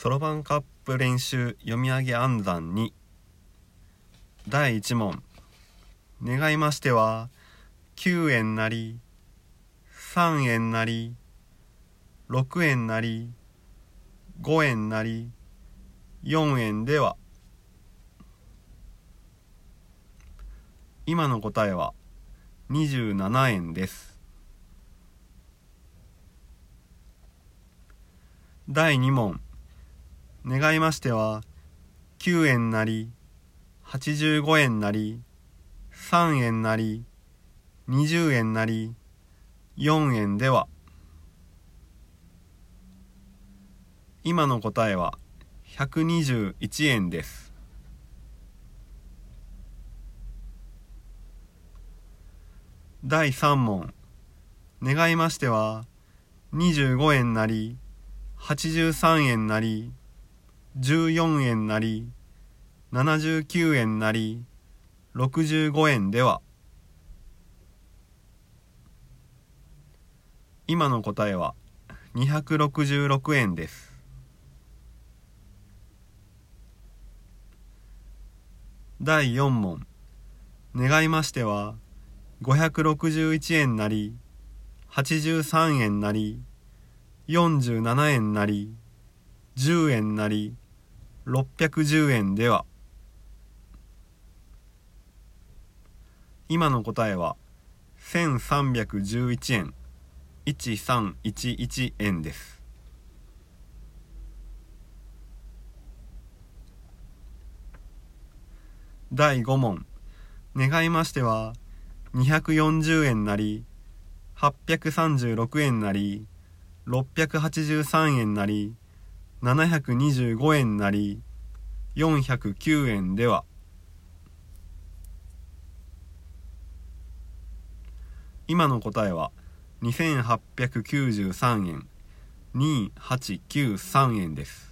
そろばんカップ練習読み上げ暗算に第1問。願いましては9円なり3円なり6円なり5円なり4円では。今の答えは27円です。第2問。願いましては9円なり85円なり3円なり20円なり4円では。今の答えは121円です。第3問。願いましては25円なり83円なり14円なり79円なり65円では。今の答えは266円です。第4問。願いましては561円なり83円なり47円なり10円なり610円では。今の答えは1311円。1311円です。第5問。願いましては240円なり836円なり683円なり725円なり409円では。今の答えは2893円2893円です。